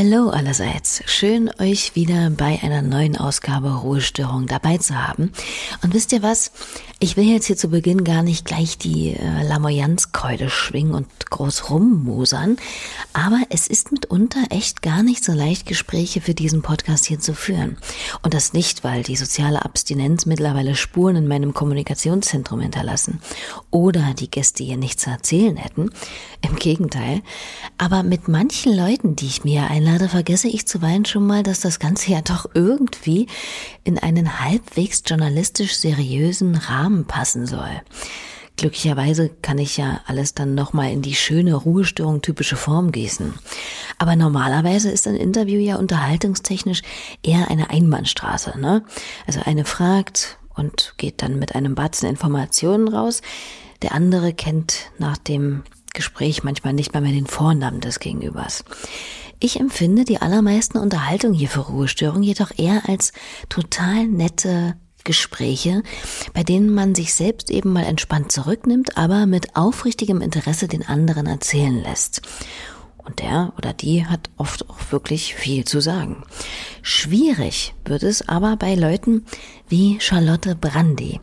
Hallo allerseits. Schön, euch wieder bei einer neuen Ausgabe Ruhestörung dabei zu haben. Und wisst ihr was? Ich will jetzt hier zu Beginn gar nicht gleich die äh, Lamoyanzkeule schwingen und groß rummosern, aber es ist mitunter echt gar nicht so leicht, Gespräche für diesen Podcast hier zu führen. Und das nicht, weil die soziale Abstinenz mittlerweile Spuren in meinem Kommunikationszentrum hinterlassen oder die Gäste hier nichts zu erzählen hätten. Im Gegenteil. Aber mit manchen Leuten, die ich mir einlade, vergesse ich zuweilen schon mal, dass das Ganze ja doch irgendwie in einen halbwegs journalistisch seriösen Rahmen passen soll. Glücklicherweise kann ich ja alles dann nochmal in die schöne Ruhestörung typische Form gießen. Aber normalerweise ist ein Interview ja unterhaltungstechnisch eher eine Einbahnstraße, ne? Also eine fragt und geht dann mit einem Batzen Informationen raus. Der andere kennt nach dem Gespräch manchmal nicht mal mehr den Vornamen des Gegenübers. Ich empfinde die allermeisten Unterhaltungen hier für Ruhestörung jedoch eher als total nette Gespräche, bei denen man sich selbst eben mal entspannt zurücknimmt, aber mit aufrichtigem Interesse den anderen erzählen lässt. Und der oder die hat oft auch wirklich viel zu sagen. Schwierig wird es aber bei Leuten wie Charlotte Brandy,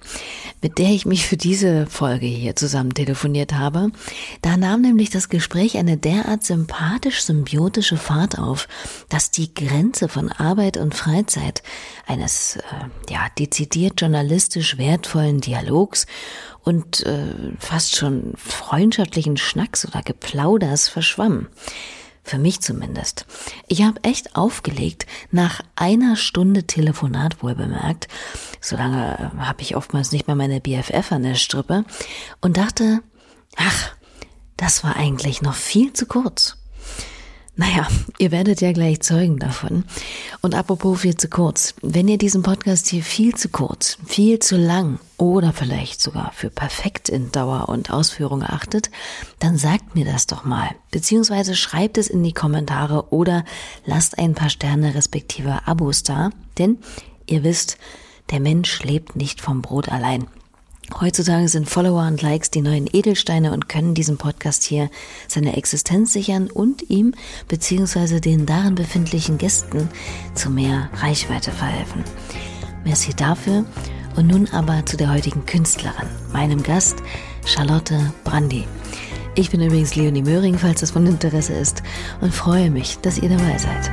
mit der ich mich für diese Folge hier zusammen telefoniert habe. Da nahm nämlich das Gespräch eine derart sympathisch symbiotische Fahrt auf, dass die Grenze von Arbeit und Freizeit eines äh, ja dezidiert journalistisch wertvollen Dialogs und äh, fast schon freundschaftlichen Schnacks oder Geplauders verschwamm. Für mich zumindest. Ich habe echt aufgelegt, nach einer Stunde Telefonat wohl bemerkt. So lange äh, habe ich oftmals nicht mal meine BFF an der Strippe und dachte, ach, das war eigentlich noch viel zu kurz. Naja, ihr werdet ja gleich Zeugen davon. Und apropos viel zu kurz. Wenn ihr diesen Podcast hier viel zu kurz, viel zu lang oder vielleicht sogar für perfekt in Dauer und Ausführung achtet, dann sagt mir das doch mal. Beziehungsweise schreibt es in die Kommentare oder lasst ein paar Sterne respektive Abos da. Denn ihr wisst, der Mensch lebt nicht vom Brot allein. Heutzutage sind Follower und Likes die neuen Edelsteine und können diesem Podcast hier seine Existenz sichern und ihm bzw. den darin befindlichen Gästen zu mehr Reichweite verhelfen. Merci dafür und nun aber zu der heutigen Künstlerin, meinem Gast Charlotte Brandy. Ich bin übrigens Leonie Möhring, falls das von Interesse ist und freue mich, dass ihr dabei seid.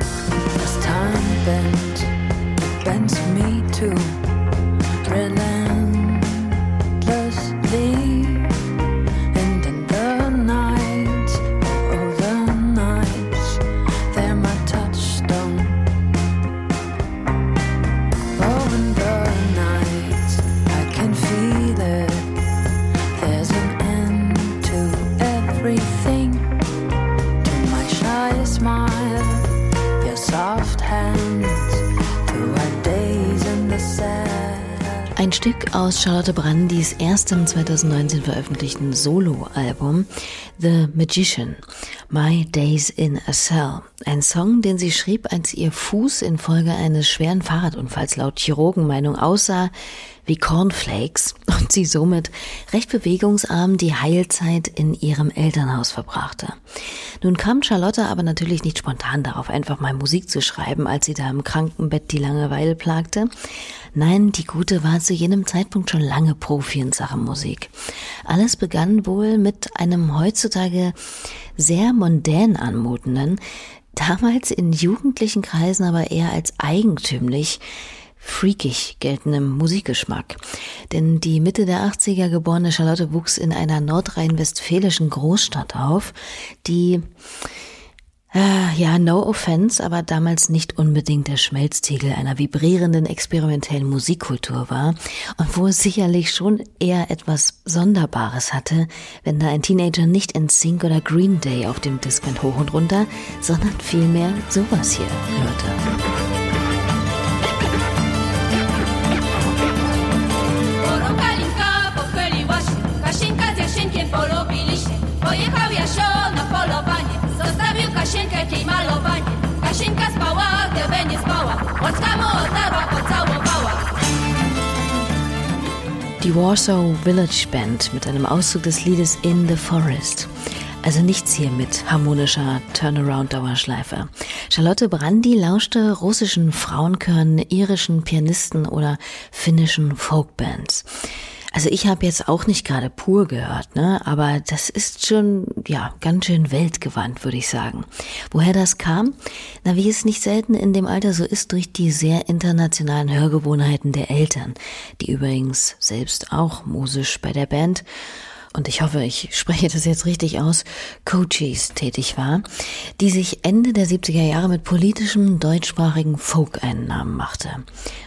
As time bent, bent me too. Stück aus Charlotte Brandys erstem 2019 veröffentlichten Soloalbum The Magician, My Days in a Cell. Ein Song, den sie schrieb, als ihr Fuß infolge eines schweren Fahrradunfalls laut Chirurgenmeinung aussah wie Cornflakes und sie somit recht bewegungsarm die Heilzeit in ihrem Elternhaus verbrachte. Nun kam Charlotte aber natürlich nicht spontan darauf, einfach mal Musik zu schreiben, als sie da im Krankenbett die Langeweile plagte. Nein, die Gute war zu jenem Zeitpunkt schon lange Profi in Sachen Musik. Alles begann wohl mit einem heutzutage sehr mondän anmutenden, damals in jugendlichen Kreisen aber eher als eigentümlich freakig geltendem Musikgeschmack. Denn die Mitte der 80er geborene Charlotte wuchs in einer nordrhein-westfälischen Großstadt auf, die äh, ja, no offense, aber damals nicht unbedingt der Schmelztiegel einer vibrierenden experimentellen Musikkultur war und wo es sicherlich schon eher etwas Sonderbares hatte, wenn da ein Teenager nicht in Sync oder Green Day auf dem Discman hoch und runter, sondern vielmehr sowas hier hörte. Kasienka spała, gdyby nie spała mu otarła, pocałowała Die Warsaw Village Band mit einem Auszug des Liedes In the Forest. Also nichts hier mit harmonischer Turnaround-Dauerschleife. Charlotte Brandi lauschte russischen Frauenchören, irischen Pianisten oder finnischen Folkbands. Also ich habe jetzt auch nicht gerade pur gehört, ne? aber das ist schon ja ganz schön weltgewandt, würde ich sagen. Woher das kam? Na, wie es nicht selten in dem Alter so ist, durch die sehr internationalen Hörgewohnheiten der Eltern, die übrigens selbst auch musisch bei der Band und ich hoffe, ich spreche das jetzt richtig aus, Coaches tätig war, die sich Ende der 70er Jahre mit politischem deutschsprachigen Folk-Einnahmen machte.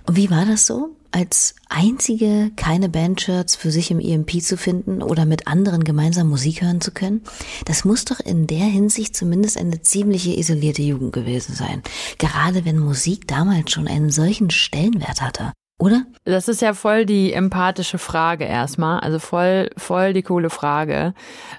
Und wie war das so? Als einzige keine Bandshirts für sich im EMP zu finden oder mit anderen gemeinsam Musik hören zu können? Das muss doch in der Hinsicht zumindest eine ziemliche isolierte Jugend gewesen sein. Gerade wenn Musik damals schon einen solchen Stellenwert hatte. Oder? Das ist ja voll die empathische Frage erstmal. Also voll, voll die coole Frage.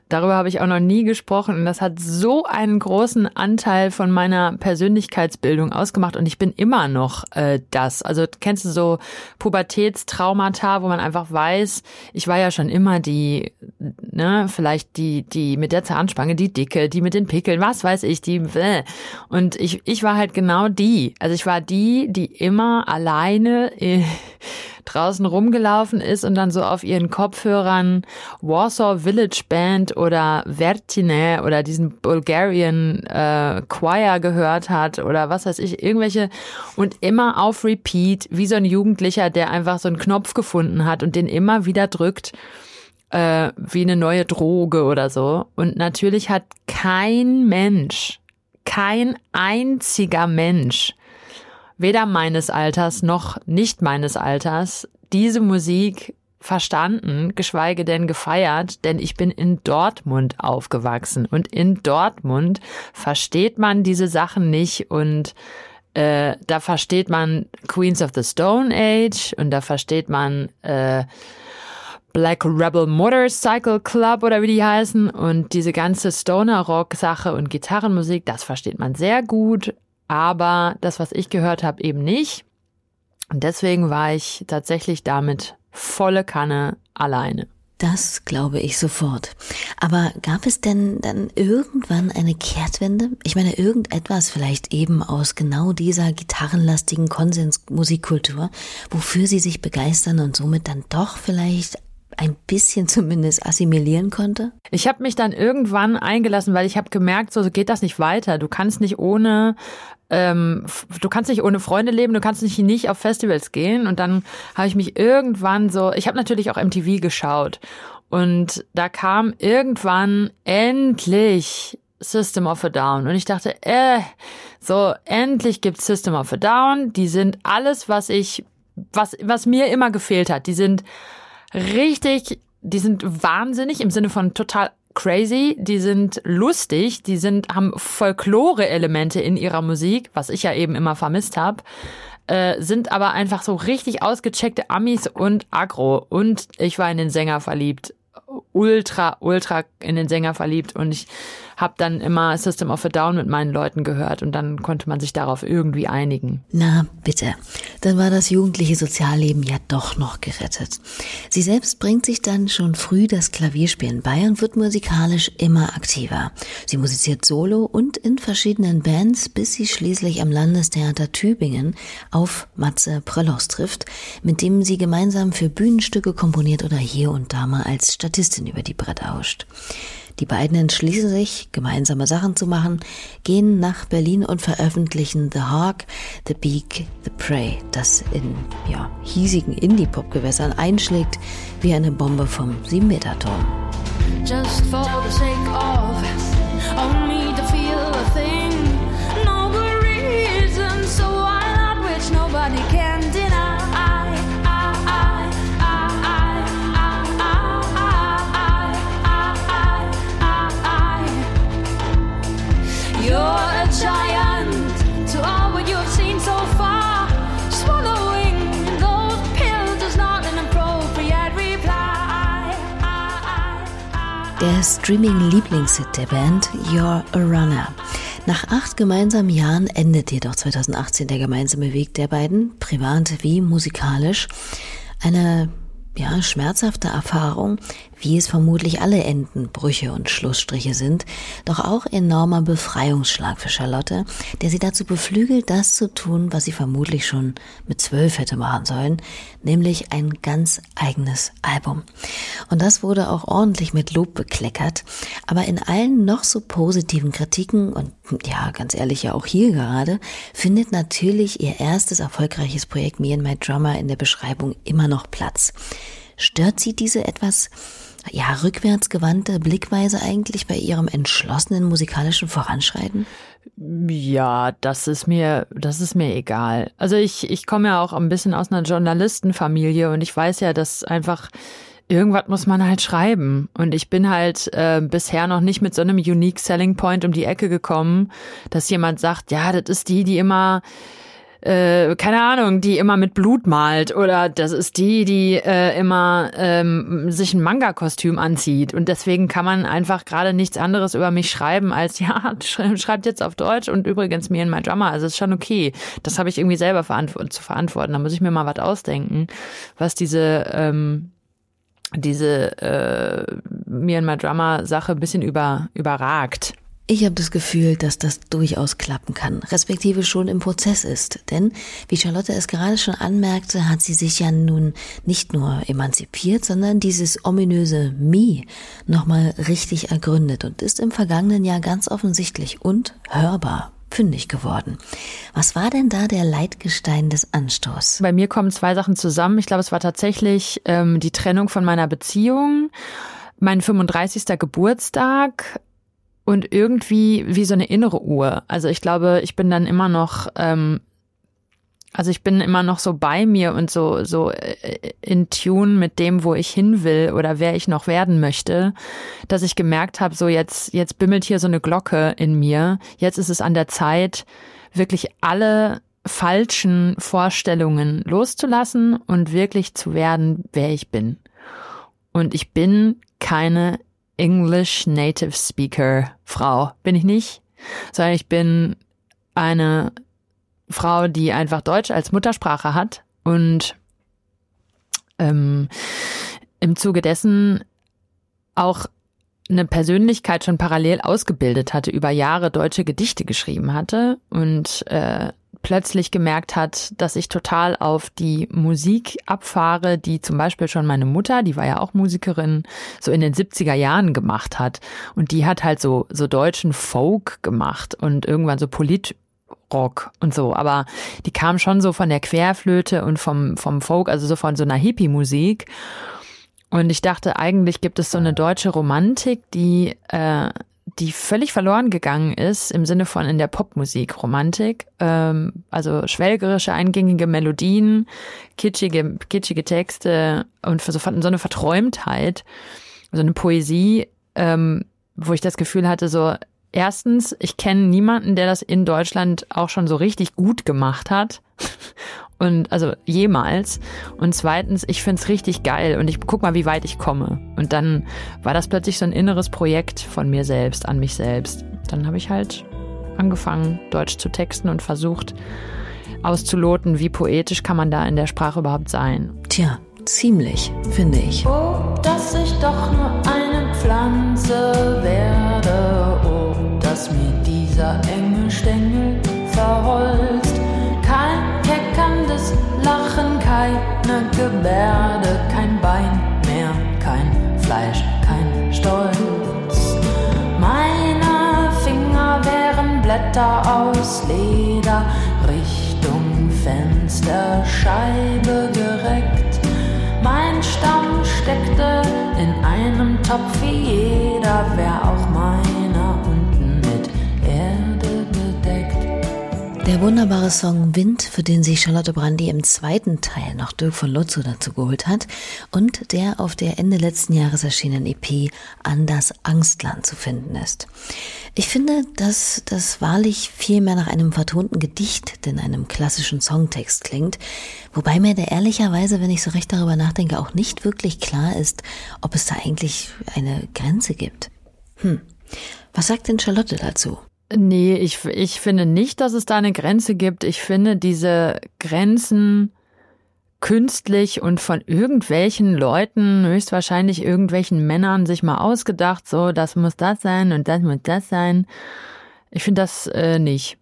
Darüber habe ich auch noch nie gesprochen und das hat so einen großen Anteil von meiner Persönlichkeitsbildung ausgemacht und ich bin immer noch äh, das. Also kennst du so Pubertätstraumata, wo man einfach weiß, ich war ja schon immer die, ne, vielleicht die, die mit der Zahnspange, die dicke, die mit den Pickeln, was weiß ich, die, äh. und ich, ich war halt genau die. Also ich war die, die immer alleine draußen rumgelaufen ist und dann so auf ihren Kopfhörern Warsaw Village Band oder Vertine oder diesen Bulgarian äh, Choir gehört hat oder was weiß ich, irgendwelche und immer auf Repeat, wie so ein Jugendlicher, der einfach so einen Knopf gefunden hat und den immer wieder drückt äh, wie eine neue Droge oder so. Und natürlich hat kein Mensch, kein einziger Mensch weder meines Alters noch nicht meines Alters diese Musik verstanden, geschweige denn gefeiert, denn ich bin in Dortmund aufgewachsen. Und in Dortmund versteht man diese Sachen nicht und äh, da versteht man Queens of the Stone Age und da versteht man äh, Black Rebel Motorcycle Club oder wie die heißen und diese ganze Stoner Rock Sache und Gitarrenmusik, das versteht man sehr gut, aber das, was ich gehört habe, eben nicht. Und deswegen war ich tatsächlich damit volle Kanne alleine. Das glaube ich sofort. Aber gab es denn dann irgendwann eine Kehrtwende? Ich meine, irgendetwas vielleicht eben aus genau dieser gitarrenlastigen Konsensmusikkultur, wofür Sie sich begeistern und somit dann doch vielleicht ein bisschen zumindest assimilieren konnte? Ich habe mich dann irgendwann eingelassen, weil ich habe gemerkt, so geht das nicht weiter. Du kannst nicht ohne ähm, du kannst nicht ohne Freunde leben, du kannst nicht, nicht auf Festivals gehen. Und dann habe ich mich irgendwann so, ich habe natürlich auch MTV geschaut. Und da kam irgendwann endlich System of a Down. Und ich dachte, äh, so, endlich gibt's System of a Down. Die sind alles, was ich, was, was mir immer gefehlt hat. Die sind richtig, die sind wahnsinnig im Sinne von total crazy, die sind lustig, die sind haben Folklore-Elemente in ihrer Musik, was ich ja eben immer vermisst habe. Äh, sind aber einfach so richtig ausgecheckte Amis und Agro. Und ich war in den Sänger verliebt. Ultra, ultra in den Sänger verliebt. Und ich habe dann immer System of a Down mit meinen Leuten gehört und dann konnte man sich darauf irgendwie einigen. Na bitte, dann war das jugendliche Sozialleben ja doch noch gerettet. Sie selbst bringt sich dann schon früh das Klavierspielen bei und wird musikalisch immer aktiver. Sie musiziert solo und in verschiedenen Bands, bis sie schließlich am Landestheater Tübingen auf Matze Prellos trifft, mit dem sie gemeinsam für Bühnenstücke komponiert oder hier und da mal als Statistin über die Bretter huscht. Die beiden entschließen sich, gemeinsame Sachen zu machen, gehen nach Berlin und veröffentlichen The Hawk, The Beak, The Prey, das in ja, hiesigen Indie-Pop-Gewässern einschlägt wie eine Bombe vom 7-Meter-Turm. Just for the sake of only Der Streaming-Lieblingshit der Band You're a Runner. Nach acht gemeinsamen Jahren endet jedoch 2018 der gemeinsame Weg der beiden, privat wie musikalisch. Eine ja, schmerzhafte Erfahrung, wie es vermutlich alle Enden, Brüche und Schlussstriche sind, doch auch enormer Befreiungsschlag für Charlotte, der sie dazu beflügelt, das zu tun, was sie vermutlich schon mit zwölf hätte machen sollen, nämlich ein ganz eigenes Album. Und das wurde auch ordentlich mit Lob bekleckert, aber in allen noch so positiven Kritiken und ja, ganz ehrlich ja auch hier gerade, findet natürlich ihr erstes erfolgreiches Projekt Me and My Drummer in der Beschreibung immer noch Platz. Stört sie diese etwas ja, rückwärtsgewandte Blickweise eigentlich bei ihrem entschlossenen musikalischen Voranschreiten? Ja, das ist mir, das ist mir egal. Also ich, ich komme ja auch ein bisschen aus einer Journalistenfamilie und ich weiß ja, dass einfach irgendwas muss man halt schreiben. Und ich bin halt äh, bisher noch nicht mit so einem Unique Selling Point um die Ecke gekommen, dass jemand sagt, ja, das ist die, die immer äh, keine Ahnung, die immer mit Blut malt oder das ist die, die äh, immer ähm, sich ein Manga-Kostüm anzieht und deswegen kann man einfach gerade nichts anderes über mich schreiben als ja, schreibt jetzt auf Deutsch und übrigens mir in mein Drummer, also ist schon okay. Das habe ich irgendwie selber verantwort zu verantworten. Da muss ich mir mal was ausdenken, was diese ähm, diese äh, mir in my Drummer Sache ein bisschen über überragt. Ich habe das Gefühl, dass das durchaus klappen kann, respektive schon im Prozess ist. Denn, wie Charlotte es gerade schon anmerkte, hat sie sich ja nun nicht nur emanzipiert, sondern dieses ominöse Me nochmal richtig ergründet und ist im vergangenen Jahr ganz offensichtlich und hörbar fündig geworden. Was war denn da der Leitgestein des Anstoßes? Bei mir kommen zwei Sachen zusammen. Ich glaube, es war tatsächlich ähm, die Trennung von meiner Beziehung mein 35. Geburtstag und irgendwie wie so eine innere Uhr. Also ich glaube, ich bin dann immer noch, ähm, also ich bin immer noch so bei mir und so so äh, in Tune mit dem, wo ich hin will oder wer ich noch werden möchte, dass ich gemerkt habe, so jetzt jetzt bimmelt hier so eine Glocke in mir. Jetzt ist es an der Zeit, wirklich alle falschen Vorstellungen loszulassen und wirklich zu werden, wer ich bin. Und ich bin keine English Native Speaker Frau. Bin ich nicht, sondern ich bin eine Frau, die einfach Deutsch als Muttersprache hat und ähm, im Zuge dessen auch eine Persönlichkeit schon parallel ausgebildet hatte, über Jahre deutsche Gedichte geschrieben hatte und äh, plötzlich gemerkt hat, dass ich total auf die Musik abfahre, die zum Beispiel schon meine Mutter, die war ja auch Musikerin, so in den 70er Jahren gemacht hat. Und die hat halt so, so deutschen Folk gemacht und irgendwann so Politrock und so. Aber die kam schon so von der Querflöte und vom, vom Folk, also so von so einer Hippie-Musik. Und ich dachte, eigentlich gibt es so eine deutsche Romantik, die äh, die völlig verloren gegangen ist im Sinne von in der Popmusik, Romantik, ähm, also schwelgerische, eingängige Melodien, kitschige, kitschige Texte und so, so eine Verträumtheit, so eine Poesie, ähm, wo ich das Gefühl hatte, so erstens, ich kenne niemanden, der das in Deutschland auch schon so richtig gut gemacht hat. Und also jemals. Und zweitens, ich find's richtig geil und ich guck mal, wie weit ich komme. Und dann war das plötzlich so ein inneres Projekt von mir selbst, an mich selbst. Dann habe ich halt angefangen, Deutsch zu texten und versucht auszuloten, wie poetisch kann man da in der Sprache überhaupt sein. Tja, ziemlich, finde ich. Oh, dass ich doch nur eine Pflanze werde. Oh, dieser enge Stängel verholzt. Kein keckerndes Lachen, keine Gebärde, kein Bein mehr, kein Fleisch, kein Stolz. Meine Finger wären Blätter aus Leder, Richtung Fensterscheibe gereckt. Mein Stamm steckte in einem Topf wie jeder, wär auch meiner Der wunderbare Song Wind, für den sich Charlotte Brandy im zweiten Teil noch Dirk von Lotzo dazu geholt hat und der auf der Ende letzten Jahres erschienenen EP An das Angstland zu finden ist. Ich finde, dass das wahrlich viel mehr nach einem vertonten Gedicht denn einem klassischen Songtext klingt, wobei mir der ehrlicherweise, wenn ich so recht darüber nachdenke, auch nicht wirklich klar ist, ob es da eigentlich eine Grenze gibt. Hm. Was sagt denn Charlotte dazu? Nee, ich, ich finde nicht, dass es da eine Grenze gibt. Ich finde, diese Grenzen künstlich und von irgendwelchen Leuten, höchstwahrscheinlich irgendwelchen Männern, sich mal ausgedacht, so, das muss das sein und das muss das sein. Ich finde das äh, nicht.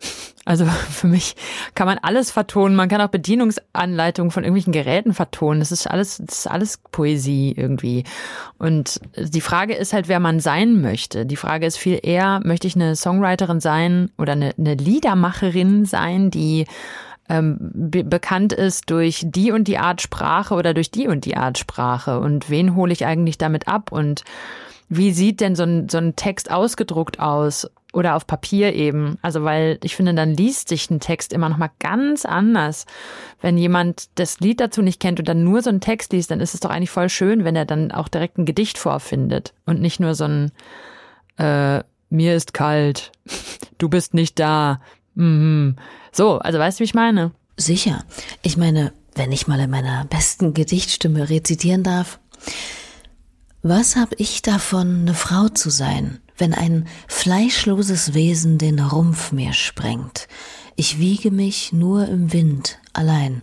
Also für mich kann man alles vertonen. Man kann auch Bedienungsanleitungen von irgendwelchen Geräten vertonen. Das ist alles, das ist alles Poesie irgendwie. Und die Frage ist halt, wer man sein möchte. Die Frage ist viel eher, möchte ich eine Songwriterin sein oder eine, eine Liedermacherin sein, die ähm, be bekannt ist durch die und die Art Sprache oder durch die und die Art Sprache. Und wen hole ich eigentlich damit ab? Und wie sieht denn so ein, so ein Text ausgedruckt aus? Oder auf Papier eben. Also, weil ich finde, dann liest sich ein Text immer noch mal ganz anders. Wenn jemand das Lied dazu nicht kennt und dann nur so einen Text liest, dann ist es doch eigentlich voll schön, wenn er dann auch direkt ein Gedicht vorfindet und nicht nur so ein äh, mir ist kalt, du bist nicht da. Mhm. So, also weißt du, wie ich meine? Sicher. Ich meine, wenn ich mal in meiner besten Gedichtstimme rezitieren darf. Was hab ich davon, eine Frau zu sein? wenn ein fleischloses Wesen den Rumpf mir sprengt. Ich wiege mich nur im Wind, allein,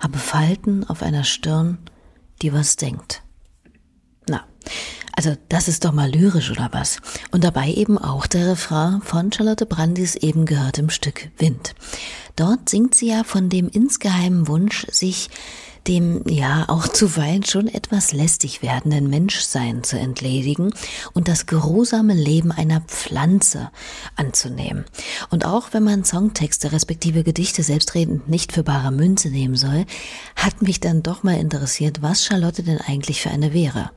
habe Falten auf einer Stirn, die was denkt. Na, also das ist doch mal lyrisch oder was? Und dabei eben auch der Refrain von Charlotte Brandis eben gehörtem Stück Wind. Dort singt sie ja von dem insgeheimen Wunsch, sich dem ja auch zuweilen schon etwas lästig werdenden Menschsein zu entledigen und das geruhsame Leben einer Pflanze anzunehmen. Und auch wenn man Songtexte respektive Gedichte selbstredend nicht für bare Münze nehmen soll, hat mich dann doch mal interessiert, was Charlotte denn eigentlich für eine wäre.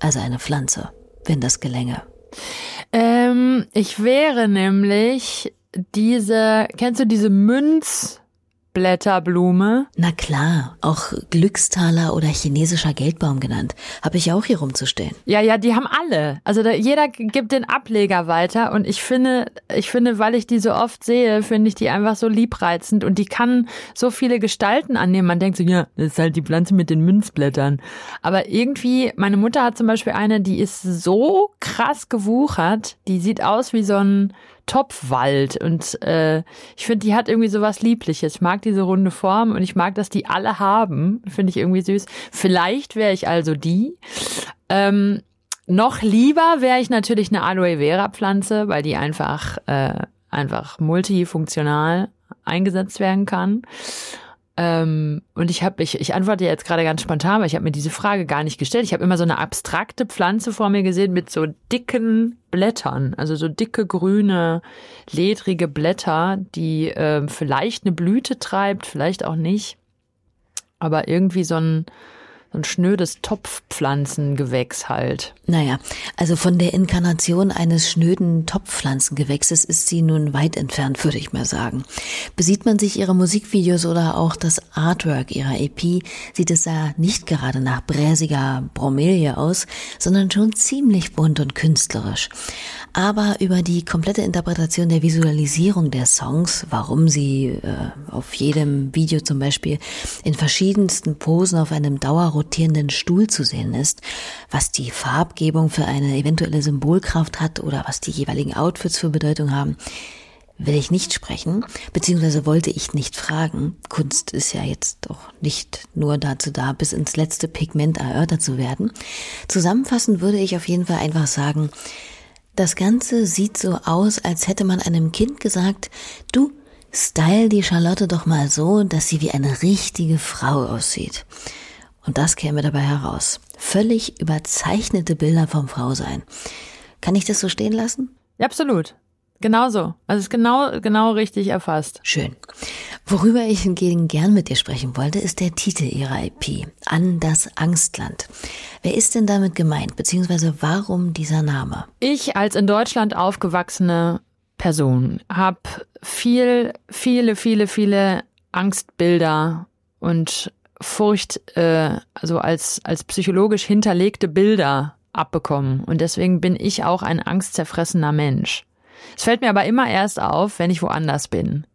Also eine Pflanze, wenn das gelänge. Ähm, ich wäre nämlich diese, kennst du diese Münz? Blätterblume? Na klar, auch Glückstaler oder chinesischer Geldbaum genannt. Habe ich auch hier rumzustehen. Ja, ja, die haben alle. Also da, jeder gibt den Ableger weiter und ich finde, ich finde, weil ich die so oft sehe, finde ich die einfach so liebreizend und die kann so viele Gestalten annehmen. Man denkt so, ja, das ist halt die Pflanze mit den Münzblättern. Aber irgendwie, meine Mutter hat zum Beispiel eine, die ist so krass gewuchert, die sieht aus wie so ein Topfwald. Und äh, ich finde, die hat irgendwie so was Liebliches. Ich mag diese runde Form und ich mag, dass die alle haben. Finde ich irgendwie süß. Vielleicht wäre ich also die. Ähm, noch lieber wäre ich natürlich eine Aloe Vera Pflanze, weil die einfach, äh, einfach multifunktional eingesetzt werden kann. Ähm, und ich habe, ich, ich antworte jetzt gerade ganz spontan, weil ich habe mir diese Frage gar nicht gestellt. Ich habe immer so eine abstrakte Pflanze vor mir gesehen mit so dicken Blättern, also so dicke grüne, ledrige Blätter, die äh, vielleicht eine Blüte treibt, vielleicht auch nicht. Aber irgendwie so ein, ein schnödes Topfpflanzengewächs halt. Naja, also von der Inkarnation eines schnöden Topfpflanzengewächses ist sie nun weit entfernt, würde ich mal sagen. Besieht man sich ihre Musikvideos oder auch das Artwork ihrer EP, sieht es ja nicht gerade nach bräsiger Bromelie aus, sondern schon ziemlich bunt und künstlerisch. Aber über die komplette Interpretation der Visualisierung der Songs, warum sie äh, auf jedem Video zum Beispiel in verschiedensten Posen auf einem dauerrotierenden Stuhl zu sehen ist, was die Farbgebung für eine eventuelle Symbolkraft hat oder was die jeweiligen Outfits für Bedeutung haben, will ich nicht sprechen, beziehungsweise wollte ich nicht fragen. Kunst ist ja jetzt doch nicht nur dazu da, bis ins letzte Pigment erörtert zu werden. Zusammenfassend würde ich auf jeden Fall einfach sagen, das Ganze sieht so aus, als hätte man einem Kind gesagt, du, style die Charlotte doch mal so, dass sie wie eine richtige Frau aussieht. Und das käme dabei heraus. Völlig überzeichnete Bilder vom Frausein. Kann ich das so stehen lassen? absolut. Genauso. Also es ist genau, genau richtig erfasst. Schön. Worüber ich hingegen gern mit dir sprechen wollte, ist der Titel ihrer IP. An das Angstland. Wer ist denn damit gemeint? Beziehungsweise warum dieser Name? Ich als in Deutschland aufgewachsene Person habe viel, viele, viele, viele Angstbilder und Furcht, äh, also als, als psychologisch hinterlegte Bilder abbekommen. Und deswegen bin ich auch ein angstzerfressener Mensch. Es fällt mir aber immer erst auf, wenn ich woanders bin.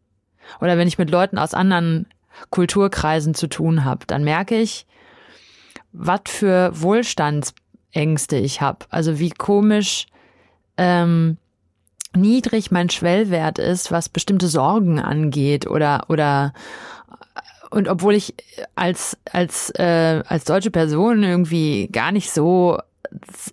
Oder wenn ich mit Leuten aus anderen Kulturkreisen zu tun habe. Dann merke ich, was für Wohlstandsängste ich habe. Also wie komisch ähm, niedrig mein Schwellwert ist, was bestimmte Sorgen angeht oder oder und obwohl ich als, als, äh, als deutsche Person irgendwie gar nicht so,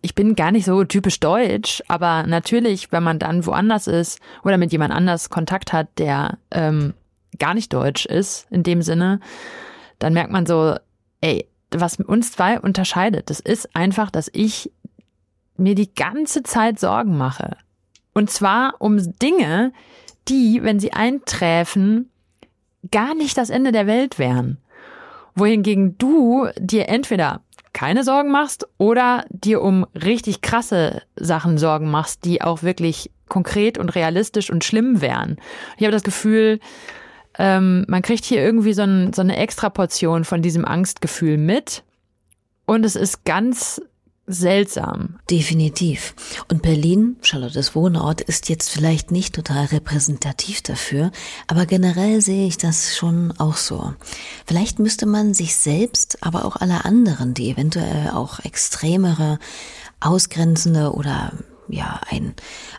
ich bin gar nicht so typisch deutsch, aber natürlich, wenn man dann woanders ist oder mit jemand anders Kontakt hat, der ähm, gar nicht deutsch ist, in dem Sinne, dann merkt man so, ey, was uns zwei unterscheidet, das ist einfach, dass ich mir die ganze Zeit Sorgen mache. Und zwar um Dinge, die, wenn sie einträfen, gar nicht das Ende der Welt wären. Wohingegen du dir entweder keine Sorgen machst oder dir um richtig krasse Sachen Sorgen machst, die auch wirklich konkret und realistisch und schlimm wären. Ich habe das Gefühl, ähm, man kriegt hier irgendwie so, ein, so eine Extraportion von diesem Angstgefühl mit. Und es ist ganz seltsam. Definitiv. Und Berlin, Charlottes Wohnort, ist jetzt vielleicht nicht total repräsentativ dafür, aber generell sehe ich das schon auch so. Vielleicht müsste man sich selbst, aber auch alle anderen, die eventuell auch extremere, ausgrenzende oder ja, ein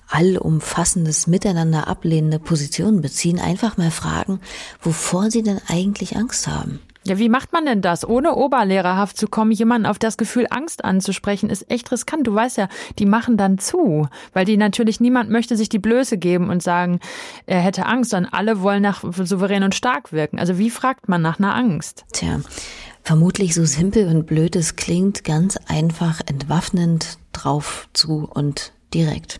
allumfassendes Miteinander ablehnende Position beziehen, einfach mal fragen, wovor sie denn eigentlich Angst haben. Ja, wie macht man denn das? Ohne oberlehrerhaft zu kommen, jemanden auf das Gefühl Angst anzusprechen, ist echt riskant. Du weißt ja, die machen dann zu, weil die natürlich niemand möchte sich die Blöße geben und sagen, er hätte Angst, sondern alle wollen nach souverän und stark wirken. Also wie fragt man nach einer Angst? Tja, vermutlich so simpel und blöd es klingt, ganz einfach entwaffnend drauf zu und direkt.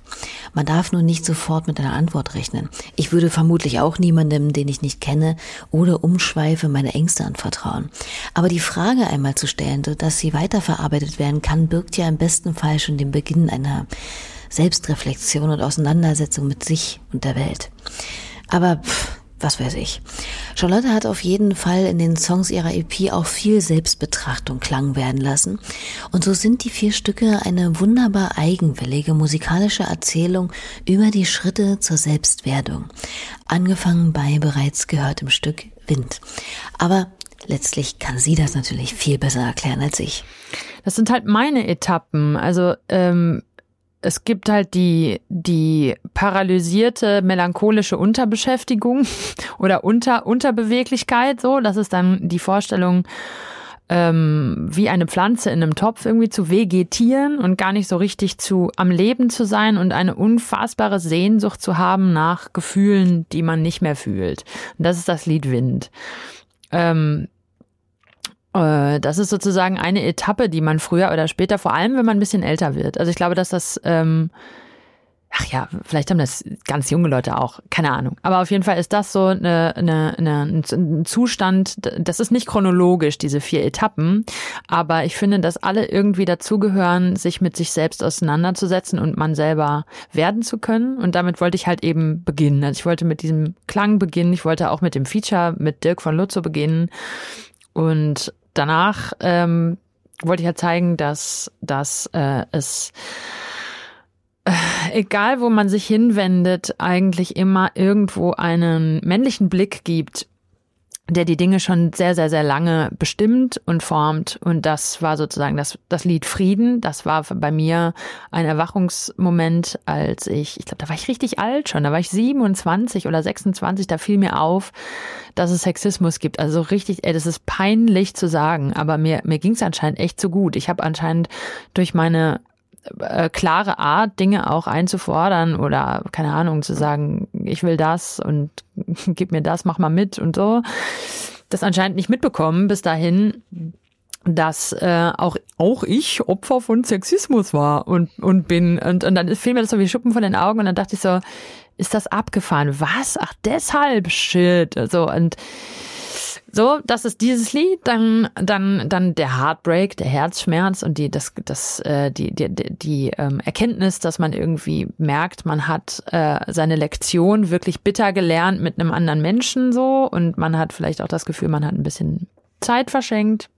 Man darf nur nicht sofort mit einer Antwort rechnen. Ich würde vermutlich auch niemandem, den ich nicht kenne, ohne Umschweife meine Ängste anvertrauen. Aber die Frage einmal zu stellen, dass sie weiterverarbeitet werden kann, birgt ja im besten Fall schon den Beginn einer Selbstreflexion und Auseinandersetzung mit sich und der Welt. Aber pff, was weiß ich. Charlotte hat auf jeden Fall in den Songs ihrer EP auch viel Selbstbetrachtung klang werden lassen. Und so sind die vier Stücke eine wunderbar eigenwillige musikalische Erzählung über die Schritte zur Selbstwerdung. Angefangen bei bereits gehörtem Stück Wind. Aber letztlich kann sie das natürlich viel besser erklären als ich. Das sind halt meine Etappen. Also ähm, es gibt halt die, die paralysierte, melancholische Unterbeschäftigung oder Unter, Unterbeweglichkeit, so. Das ist dann die Vorstellung, ähm, wie eine Pflanze in einem Topf irgendwie zu vegetieren und gar nicht so richtig zu am Leben zu sein und eine unfassbare Sehnsucht zu haben nach Gefühlen, die man nicht mehr fühlt. Und das ist das Lied Wind. Ähm, äh, das ist sozusagen eine Etappe, die man früher oder später, vor allem wenn man ein bisschen älter wird. Also ich glaube, dass das, ähm, ach ja, vielleicht haben das ganz junge Leute auch, keine Ahnung. Aber auf jeden Fall ist das so eine, eine, eine, ein Zustand, das ist nicht chronologisch, diese vier Etappen, aber ich finde, dass alle irgendwie dazugehören, sich mit sich selbst auseinanderzusetzen und man selber werden zu können. Und damit wollte ich halt eben beginnen. Also ich wollte mit diesem Klang beginnen, ich wollte auch mit dem Feature mit Dirk von Lutzow beginnen. Und danach ähm, wollte ich ja zeigen, dass, dass äh, es äh, egal wo man sich hinwendet, eigentlich immer irgendwo einen männlichen Blick gibt, der die Dinge schon sehr, sehr, sehr lange bestimmt und formt. Und das war sozusagen das, das Lied Frieden. Das war bei mir ein Erwachungsmoment, als ich, ich glaube, da war ich richtig alt schon, da war ich 27 oder 26, da fiel mir auf, dass es Sexismus gibt. Also richtig, ey, das ist peinlich zu sagen, aber mir, mir ging es anscheinend echt so gut. Ich habe anscheinend durch meine äh, klare Art, Dinge auch einzufordern oder keine Ahnung, zu sagen, ich will das und gib mir das, mach mal mit und so. Das anscheinend nicht mitbekommen bis dahin, dass äh, auch auch ich Opfer von Sexismus war und und bin und, und dann fiel mir das so wie Schuppen von den Augen und dann dachte ich so, ist das abgefahren? Was? Ach deshalb Shit. So und so, das ist dieses Lied, dann, dann, dann der Heartbreak, der Herzschmerz und die, das, das, äh, die, die, die ähm, Erkenntnis, dass man irgendwie merkt, man hat äh, seine Lektion wirklich bitter gelernt mit einem anderen Menschen so und man hat vielleicht auch das Gefühl, man hat ein bisschen Zeit verschenkt.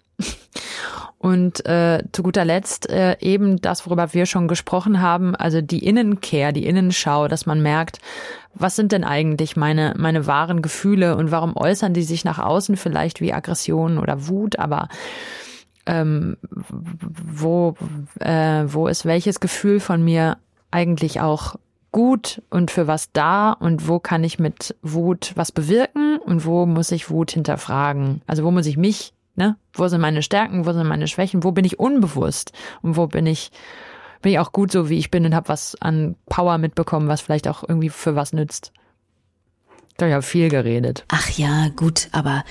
Und äh, zu guter Letzt äh, eben das, worüber wir schon gesprochen haben, also die Innenkehr, die Innenschau, dass man merkt, was sind denn eigentlich meine, meine wahren Gefühle und warum äußern die sich nach außen vielleicht wie Aggression oder Wut, aber ähm, wo, äh, wo ist welches Gefühl von mir eigentlich auch gut und für was da und wo kann ich mit Wut was bewirken und wo muss ich Wut hinterfragen? Also wo muss ich mich, ne? Wo sind meine Stärken, wo sind meine Schwächen, wo bin ich unbewusst und wo bin ich bin ich auch gut so wie ich bin und habe was an Power mitbekommen, was vielleicht auch irgendwie für was nützt. Da habe ich viel geredet. Ach ja, gut, aber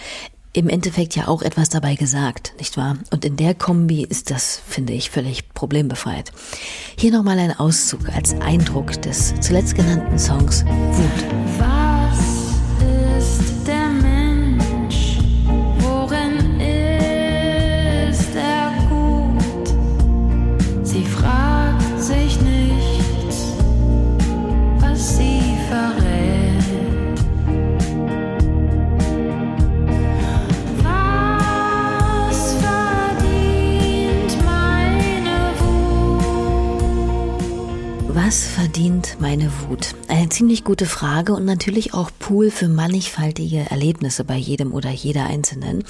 im Endeffekt ja auch etwas dabei gesagt, nicht wahr? Und in der Kombi ist das, finde ich, völlig problembefreit. Hier nochmal ein Auszug als Eindruck des zuletzt genannten Songs Wut. Verdient meine Wut? Eine ziemlich gute Frage und natürlich auch Pool für mannigfaltige Erlebnisse bei jedem oder jeder Einzelnen.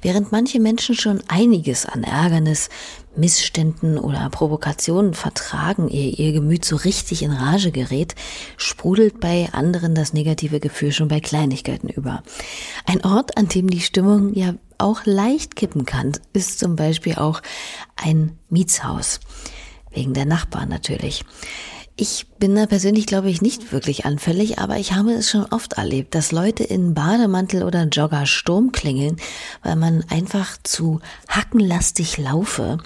Während manche Menschen schon einiges an Ärgernis, Missständen oder Provokationen vertragen, ehe ihr Gemüt so richtig in Rage gerät, sprudelt bei anderen das negative Gefühl schon bei Kleinigkeiten über. Ein Ort, an dem die Stimmung ja auch leicht kippen kann, ist zum Beispiel auch ein Mietshaus. Wegen der Nachbarn natürlich. Ich bin da persönlich, glaube ich, nicht wirklich anfällig, aber ich habe es schon oft erlebt, dass Leute in Bademantel oder Jogger Sturm klingeln, weil man einfach zu hackenlastig laufe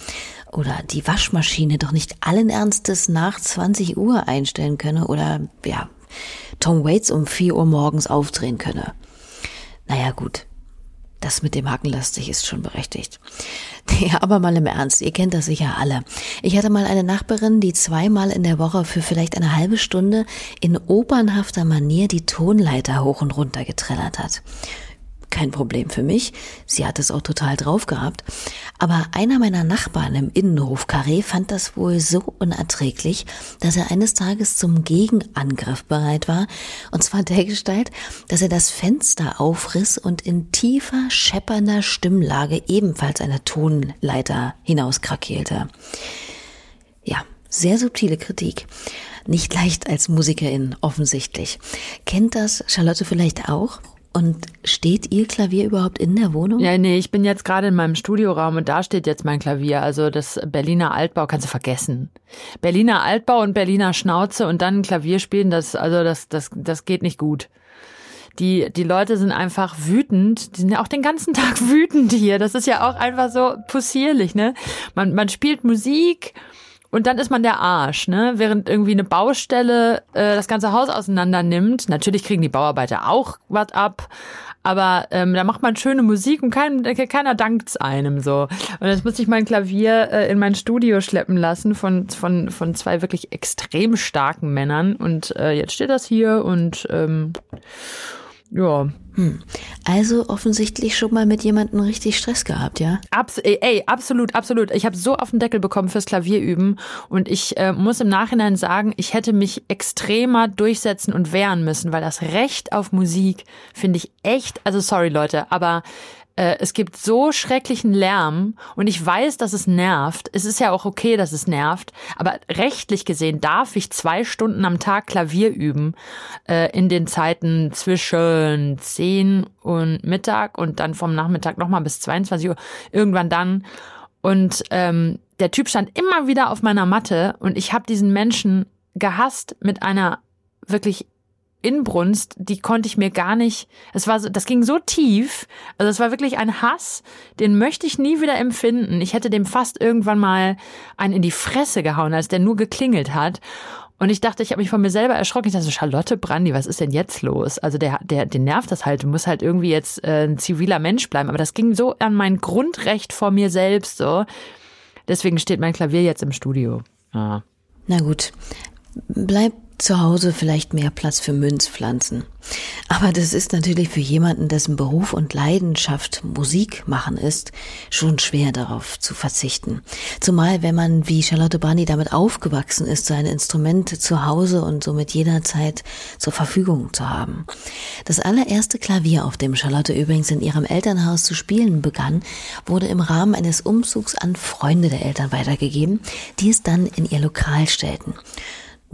oder die Waschmaschine doch nicht allen Ernstes nach 20 Uhr einstellen könne oder, ja, Tom Waits um 4 Uhr morgens aufdrehen könne. Naja, gut. Das mit dem Hackenlastig ist schon berechtigt. Ja, aber mal im Ernst, ihr kennt das sicher alle. Ich hatte mal eine Nachbarin, die zweimal in der Woche für vielleicht eine halbe Stunde in opernhafter Manier die Tonleiter hoch und runter getrellert hat. Kein Problem für mich. Sie hat es auch total drauf gehabt. Aber einer meiner Nachbarn im Innenhof Carré fand das wohl so unerträglich, dass er eines Tages zum Gegenangriff bereit war. Und zwar dergestalt, dass er das Fenster aufriss und in tiefer, scheppernder Stimmlage ebenfalls eine Tonleiter hinauskrakeelte. Ja, sehr subtile Kritik. Nicht leicht als Musikerin, offensichtlich. Kennt das Charlotte vielleicht auch? Und steht Ihr Klavier überhaupt in der Wohnung? Ja, nee, ich bin jetzt gerade in meinem Studioraum und da steht jetzt mein Klavier. Also das Berliner Altbau kannst du vergessen. Berliner Altbau und Berliner Schnauze und dann Klavier spielen, das, also das, das, das geht nicht gut. Die, die Leute sind einfach wütend. Die sind ja auch den ganzen Tag wütend hier. Das ist ja auch einfach so possierlich, ne? Man, man spielt Musik und dann ist man der Arsch, ne? Während irgendwie eine Baustelle äh, das ganze Haus auseinander nimmt. Natürlich kriegen die Bauarbeiter auch was ab, aber ähm, da macht man schöne Musik und kein, keiner dankt's einem so. Und jetzt musste ich mein Klavier äh, in mein Studio schleppen lassen von von von zwei wirklich extrem starken Männern und äh, jetzt steht das hier und ähm, ja, Hm. Also offensichtlich schon mal mit jemandem richtig Stress gehabt, ja? Abs ey, absolut, absolut. Ich habe so auf den Deckel bekommen fürs Klavierüben und ich äh, muss im Nachhinein sagen, ich hätte mich extremer durchsetzen und wehren müssen, weil das Recht auf Musik finde ich echt, also sorry Leute, aber äh, es gibt so schrecklichen Lärm und ich weiß, dass es nervt. Es ist ja auch okay, dass es nervt, aber rechtlich gesehen darf ich zwei Stunden am Tag Klavier üben äh, in den Zeiten zwischen 10 und Mittag und dann vom Nachmittag nochmal bis 22 Uhr, irgendwann dann. Und ähm, der Typ stand immer wieder auf meiner Matte und ich habe diesen Menschen gehasst mit einer wirklich Inbrunst, die konnte ich mir gar nicht, es war so, das ging so tief, also es war wirklich ein Hass, den möchte ich nie wieder empfinden. Ich hätte dem fast irgendwann mal einen in die Fresse gehauen, als der nur geklingelt hat. Und ich dachte, ich habe mich von mir selber erschrocken. Ich dachte, so, Charlotte Brandy, was ist denn jetzt los? Also der, der, den nervt das halt. Du musst halt irgendwie jetzt äh, ein ziviler Mensch bleiben. Aber das ging so an mein Grundrecht vor mir selbst so. Deswegen steht mein Klavier jetzt im Studio. Ja. Na gut, bleibt zu Hause vielleicht mehr Platz für Münzpflanzen. Aber das ist natürlich für jemanden, dessen Beruf und Leidenschaft Musik machen ist, schon schwer darauf zu verzichten. Zumal wenn man wie Charlotte Brandy damit aufgewachsen ist, seine Instrumente zu Hause und somit jederzeit zur Verfügung zu haben. Das allererste Klavier, auf dem Charlotte übrigens in ihrem Elternhaus zu spielen begann, wurde im Rahmen eines Umzugs an Freunde der Eltern weitergegeben, die es dann in ihr Lokal stellten.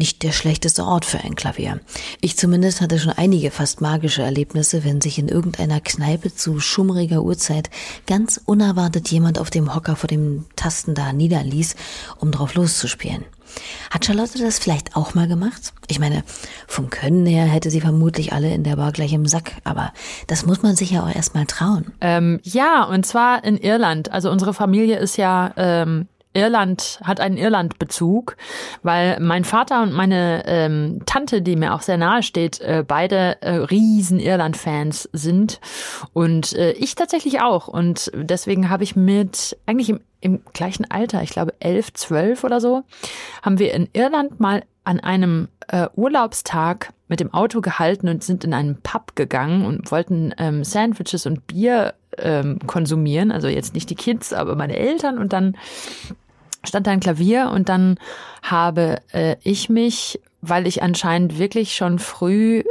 Nicht der schlechteste Ort für ein Klavier. Ich zumindest hatte schon einige fast magische Erlebnisse, wenn sich in irgendeiner Kneipe zu schummriger Uhrzeit ganz unerwartet jemand auf dem Hocker vor dem Tasten da niederließ, um drauf loszuspielen. Hat Charlotte das vielleicht auch mal gemacht? Ich meine, vom Können her hätte sie vermutlich alle in der Bar gleich im Sack, aber das muss man sich ja auch erst mal trauen. Ähm, ja, und zwar in Irland. Also unsere Familie ist ja ähm, Irland, hat einen Irland-Bezug, weil mein Vater und meine ähm, Tante, die mir auch sehr nahe steht, äh, beide äh, riesen Irland-Fans sind und äh, ich tatsächlich auch. Und deswegen habe ich mit, eigentlich im, im gleichen Alter, ich glaube elf, zwölf oder so, haben wir in Irland mal an einem äh, Urlaubstag mit dem Auto gehalten und sind in einen Pub gegangen und wollten ähm, Sandwiches und Bier ähm, konsumieren. Also jetzt nicht die Kids, aber meine Eltern. Und dann stand da ein Klavier und dann habe äh, ich mich, weil ich anscheinend wirklich schon früh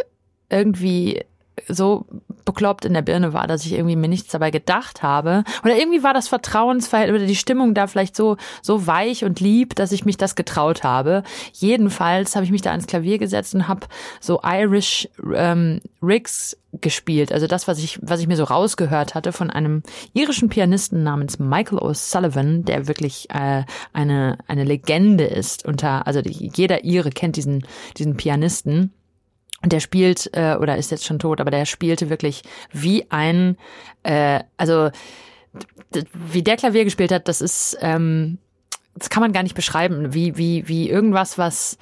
irgendwie so bekloppt in der Birne war, dass ich irgendwie mir nichts dabei gedacht habe. Oder irgendwie war das Vertrauensverhältnis oder die Stimmung da vielleicht so, so weich und lieb, dass ich mich das getraut habe. Jedenfalls habe ich mich da ans Klavier gesetzt und habe so Irish ähm, Rigs gespielt. Also das, was ich, was ich mir so rausgehört hatte von einem irischen Pianisten namens Michael O'Sullivan, der wirklich äh, eine, eine Legende ist unter, also die, jeder Ire kennt diesen, diesen Pianisten. Und der spielt, äh, oder ist jetzt schon tot, aber der spielte wirklich wie ein, äh, also wie der Klavier gespielt hat, das ist, ähm, das kann man gar nicht beschreiben, wie, wie, wie irgendwas, was,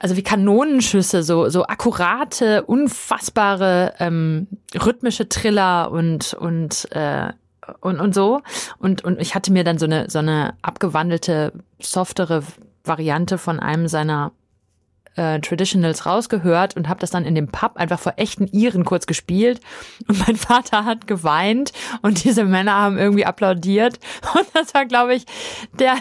also wie Kanonenschüsse, so, so akkurate, unfassbare ähm, rhythmische Triller und, und, äh, und, und so. Und, und ich hatte mir dann so eine, so eine abgewandelte, softere Variante von einem seiner äh, Traditionals rausgehört und habe das dann in dem Pub einfach vor echten Iren kurz gespielt und mein Vater hat geweint und diese Männer haben irgendwie applaudiert und das war glaube ich der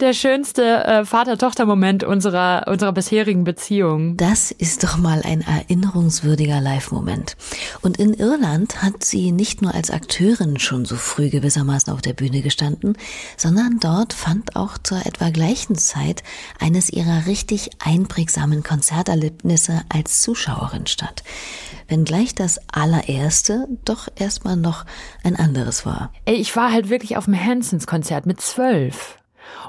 der schönste äh, Vater-Tochter-Moment unserer unserer bisherigen Beziehung. Das ist doch mal ein erinnerungswürdiger Live-Moment. Und in Irland hat sie nicht nur als Akteurin schon so früh gewissermaßen auf der Bühne gestanden, sondern dort fand auch zur etwa gleichen Zeit eines ihrer richtig einprägsamen Konzerterlebnisse als Zuschauerin statt. Wenngleich das allererste doch erstmal noch ein anderes war. Ey, ich war halt wirklich auf dem Hansons-Konzert mit zwölf.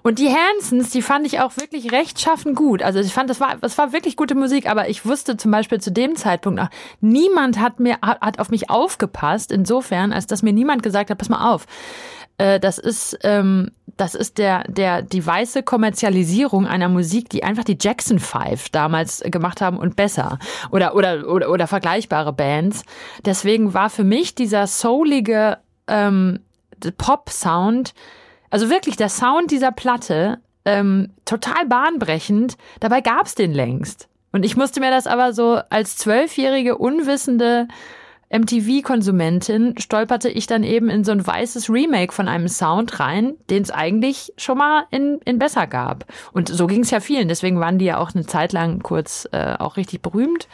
Und die Hansons, die fand ich auch wirklich rechtschaffen gut. Also ich fand, das war, das war wirklich gute Musik, aber ich wusste zum Beispiel zu dem Zeitpunkt noch, niemand hat mir, hat auf mich aufgepasst, insofern, als dass mir niemand gesagt hat, pass mal auf. Äh, das ist, ähm, das ist der, der, die weiße Kommerzialisierung einer Musik, die einfach die Jackson Five damals gemacht haben und besser. Oder, oder, oder, oder vergleichbare Bands. Deswegen war für mich dieser soulige, ähm, Pop-Sound, also wirklich der Sound dieser Platte, ähm, total bahnbrechend. Dabei gab's den längst. Und ich musste mir das aber so als zwölfjährige, unwissende MTV-Konsumentin stolperte ich dann eben in so ein weißes Remake von einem Sound rein, den es eigentlich schon mal in, in besser gab. Und so ging es ja vielen. Deswegen waren die ja auch eine Zeit lang kurz äh, auch richtig berühmt.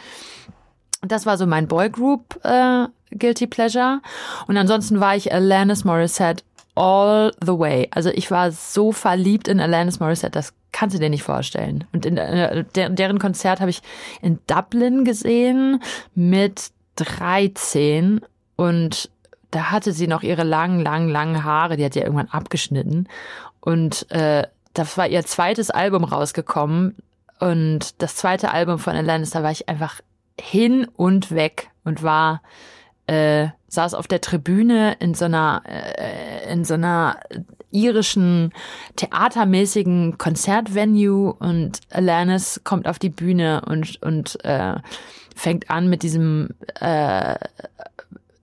Das war so mein Boygroup äh, Guilty Pleasure. Und ansonsten war ich Alanis Morissette all the way. Also ich war so verliebt in Alanis Morissette, das kannst du dir nicht vorstellen. Und in äh, der, deren Konzert habe ich in Dublin gesehen mit 13 und da hatte sie noch ihre langen, langen, langen Haare, die hat sie ja irgendwann abgeschnitten. Und äh, das war ihr zweites Album rausgekommen. Und das zweite Album von Alanis, da war ich einfach hin und weg und war äh, saß auf der Tribüne in so einer äh, in so einer irischen theatermäßigen Konzertvenue und Alanis kommt auf die Bühne und und äh, fängt an mit diesem äh,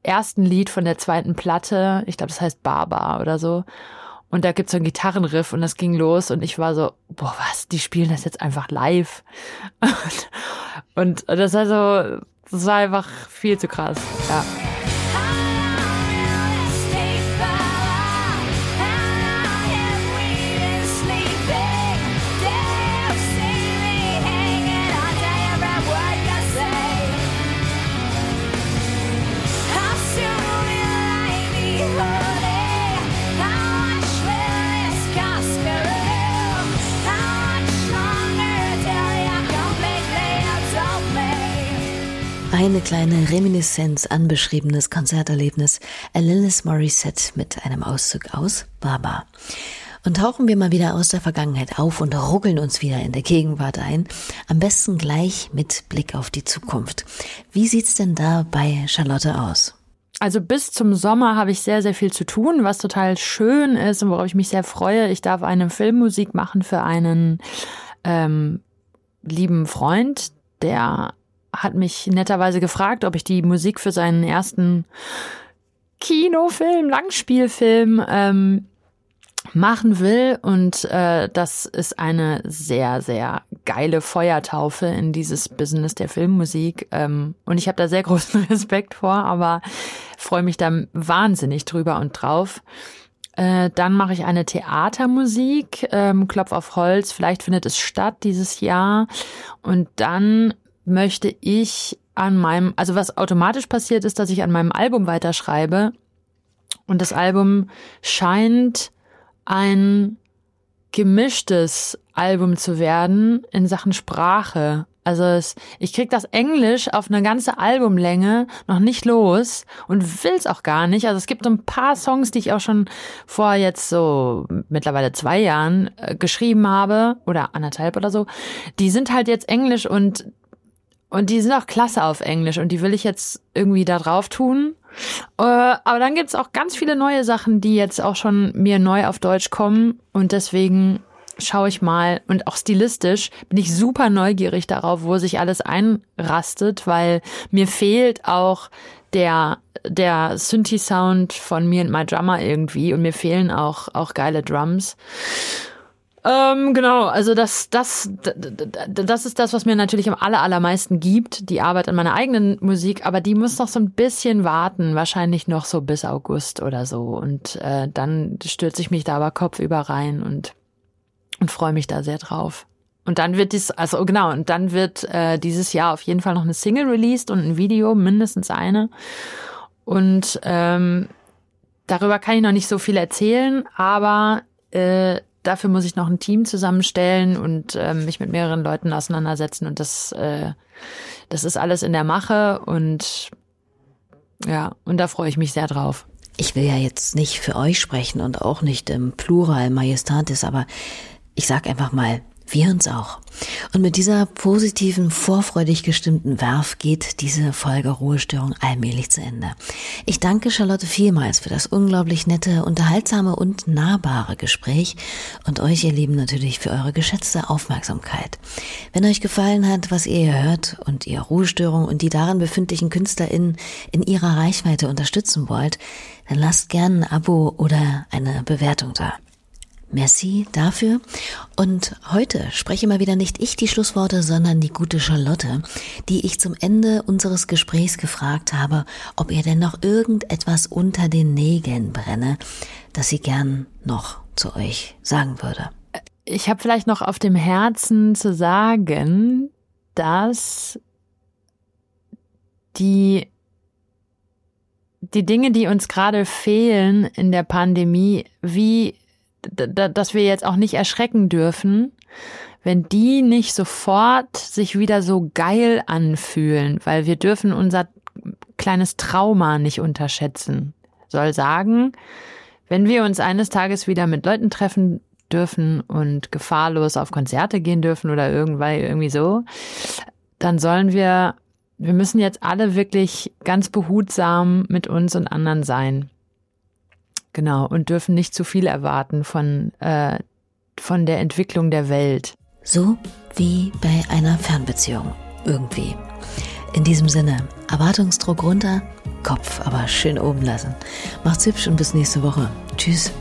ersten Lied von der zweiten Platte. Ich glaube, das heißt Baba oder so. Und da gibt's so einen Gitarrenriff und das ging los und ich war so, boah, was, die spielen das jetzt einfach live. Und, und das war so, das war einfach viel zu krass, ja. Eine kleine Reminiszenz an beschriebenes Konzerterlebnis. Alanis Morissette mit einem Auszug aus Baba. Und tauchen wir mal wieder aus der Vergangenheit auf und ruckeln uns wieder in der Gegenwart ein. Am besten gleich mit Blick auf die Zukunft. Wie sieht's denn da bei Charlotte aus? Also bis zum Sommer habe ich sehr, sehr viel zu tun, was total schön ist und worauf ich mich sehr freue. Ich darf eine Filmmusik machen für einen ähm, lieben Freund, der hat mich netterweise gefragt, ob ich die Musik für seinen ersten Kinofilm, Langspielfilm ähm, machen will. Und äh, das ist eine sehr, sehr geile Feuertaufe in dieses Business der Filmmusik. Ähm, und ich habe da sehr großen Respekt vor, aber freue mich da wahnsinnig drüber und drauf. Äh, dann mache ich eine Theatermusik, ähm, Klopf auf Holz, vielleicht findet es statt dieses Jahr. Und dann möchte ich an meinem, also was automatisch passiert ist, dass ich an meinem Album weiterschreibe. Und das Album scheint ein gemischtes Album zu werden in Sachen Sprache. Also es, ich krieg das Englisch auf eine ganze Albumlänge noch nicht los und will's auch gar nicht. Also es gibt ein paar Songs, die ich auch schon vor jetzt so mittlerweile zwei Jahren äh, geschrieben habe oder anderthalb oder so. Die sind halt jetzt Englisch und und die sind auch klasse auf Englisch und die will ich jetzt irgendwie da drauf tun. Äh, aber dann gibt's auch ganz viele neue Sachen, die jetzt auch schon mir neu auf Deutsch kommen. Und deswegen schaue ich mal und auch stilistisch bin ich super neugierig darauf, wo sich alles einrastet, weil mir fehlt auch der der Synthi-Sound von mir und My Drummer irgendwie und mir fehlen auch auch geile Drums. Ähm, genau, also das, das, das ist das, was mir natürlich am aller, allermeisten gibt, die Arbeit an meiner eigenen Musik, aber die muss noch so ein bisschen warten, wahrscheinlich noch so bis August oder so. Und äh, dann stürze ich mich da aber kopfüber rein und, und freue mich da sehr drauf. Und dann wird dies, also genau, und dann wird äh, dieses Jahr auf jeden Fall noch eine Single released und ein Video, mindestens eine. Und ähm, darüber kann ich noch nicht so viel erzählen, aber äh, dafür muss ich noch ein Team zusammenstellen und äh, mich mit mehreren Leuten auseinandersetzen und das, äh, das ist alles in der Mache und ja, und da freue ich mich sehr drauf. Ich will ja jetzt nicht für euch sprechen und auch nicht im Plural Majestatis, aber ich sag einfach mal, wir uns auch. Und mit dieser positiven, vorfreudig gestimmten Werf geht diese Folge Ruhestörung allmählich zu Ende. Ich danke Charlotte vielmals für das unglaublich nette, unterhaltsame und nahbare Gespräch und euch, ihr Lieben, natürlich für eure geschätzte Aufmerksamkeit. Wenn euch gefallen hat, was ihr hier hört und ihr Ruhestörung und die darin befindlichen KünstlerInnen in ihrer Reichweite unterstützen wollt, dann lasst gerne ein Abo oder eine Bewertung da. Merci dafür. Und heute spreche mal wieder nicht ich die Schlussworte, sondern die gute Charlotte, die ich zum Ende unseres Gesprächs gefragt habe, ob ihr denn noch irgendetwas unter den Nägeln brenne, das sie gern noch zu euch sagen würde. Ich habe vielleicht noch auf dem Herzen zu sagen, dass die die Dinge, die uns gerade fehlen in der Pandemie, wie dass wir jetzt auch nicht erschrecken dürfen, wenn die nicht sofort sich wieder so geil anfühlen, weil wir dürfen unser kleines Trauma nicht unterschätzen. Soll sagen, wenn wir uns eines Tages wieder mit Leuten treffen dürfen und gefahrlos auf Konzerte gehen dürfen oder irgendwann irgendwie so, dann sollen wir, wir müssen jetzt alle wirklich ganz behutsam mit uns und anderen sein. Genau, und dürfen nicht zu viel erwarten von, äh, von der Entwicklung der Welt. So wie bei einer Fernbeziehung. Irgendwie. In diesem Sinne, Erwartungsdruck runter, Kopf aber schön oben lassen. Macht's hübsch und bis nächste Woche. Tschüss.